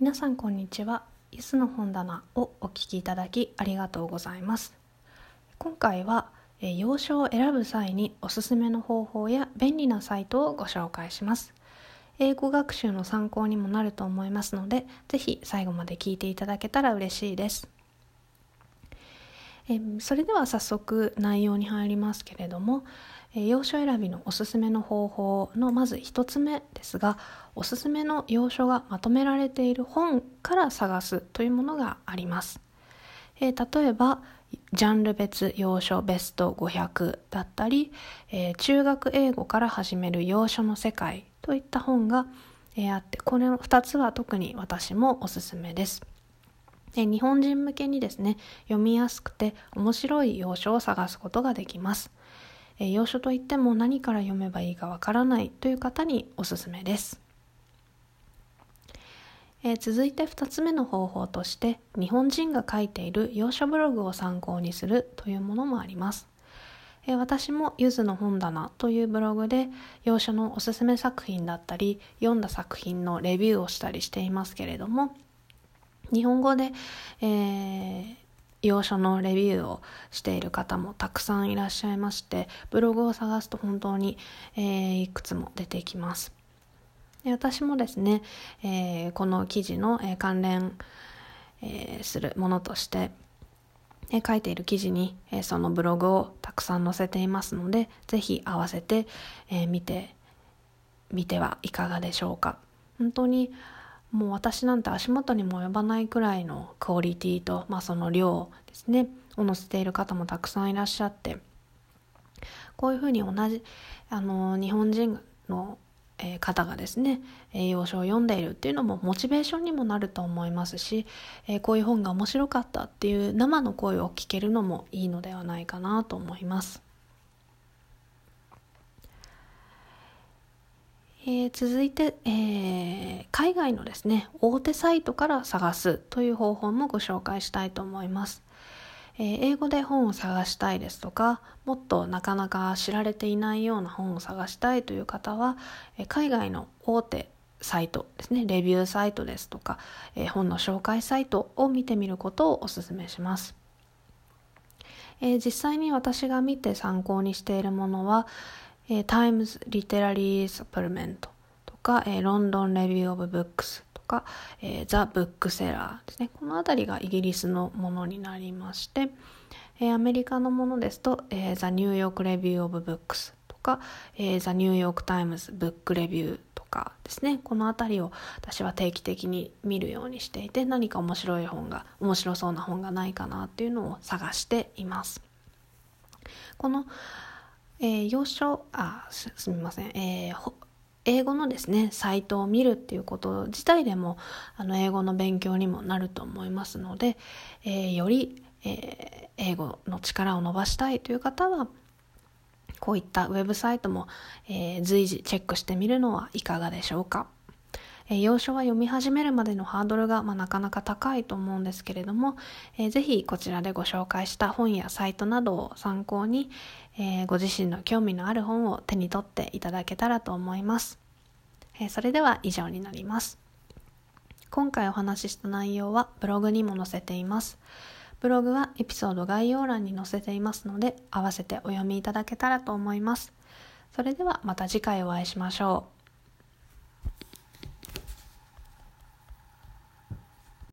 皆さんこんにちは。イスの本棚をお聞きいただきありがとうございます。今回は洋書を選ぶ際におすすめの方法や便利なサイトをご紹介します。英語学習の参考にもなると思いますのでぜひ最後まで聞いていただけたら嬉しいです。えそれでは早速内容に入りますけれども、え洋書選びのおすすめの方法のまず1つ目ですがおすすめの洋書がまとめられている本から探すというものがあります、え例えばジャンル別洋書ベスト500だったり、え中学英語から始める洋書の世界といった本が、えあってこれの2つは特に私もおすすめです。え日本人向けにですね読みやすくて面白い要所を探すことができます、え要所といっても何から読めばいいかわからないという方におすすめです、え続いて2つ目の方法として日本人が書いている要所ブログを参考にするというものもあります。え私もゆずの本棚というブログで洋書のおすすめ作品だったり読んだ作品のレビューをしたりしていますけれども日本語で、えー、洋書のレビューをしている方もたくさんいらっしゃいましてブログを探すと本当に、えー、いくつも出てきます。で私もですね、えー、この記事の、えー、関連、えー、するものとして、えー、書いている記事に、えー、そのブログをたくさん載せていますのでぜひ合わせて、えー、見てみてはいかがでしょうか。本当にもう私なんて足元にも及ばないくらいのクオリティと、まあ、その量ですねを載せている方もたくさんいらっしゃってこういうふうに同じあの日本人の、方がですね栄養書を読んでいるっていうのもモチベーションにもなると思いますし、え、こういう本が面白かったっていう生の声を聞けるのもいいのではないかなと思います。えー、続いて、えー、海外のですね大手サイトから探すという方法もご紹介したいと思います、えー、英語で本を探したいですとかもっとなかなか知られていないような本を探したいという方は、え海外の大手サイトですねレビューサイトですとか、え本の紹介サイトを見てみることをお勧めします。え実際に私が見て参考にしているものは、えー、 Times Literary Supplement とか、えー、 London Review of Books とか、えー、 The Bookseller ですね。この辺りがイギリスのものになりまして、えー、アメリカのものですと、えー、 The New York Review of Books とか、えー、 The New York Times Book Review とかですね。この辺りを私は定期的に見るようにしていて、何か面白い本が、面白そうな本がないかなっていうのを探しています。このえー、要所あすみません、えー、英語のですねサイトを見るっていうこと自体でもあの英語の勉強にもなると思いますので、えー、より、え英語の力を伸ばしたいという方はこういったウェブサイトも、え随時チェックしてみるのはいかがでしょうか。えー、要所は読み始めるまでのハードルが、まあ、なかなか高いと思うんですけれども、えー、ぜひこちらでご紹介した本やサイトなどを参考に、えー、ご自身の興味のある本を手に取っていただけたらと思います。え、それでは以上になります。今回お話しした内容はブログにも載せています。ブログはエピソード概要欄に載せていますので、合わせてお読みいただけたらと思います。それではまた次回お会いしましょう。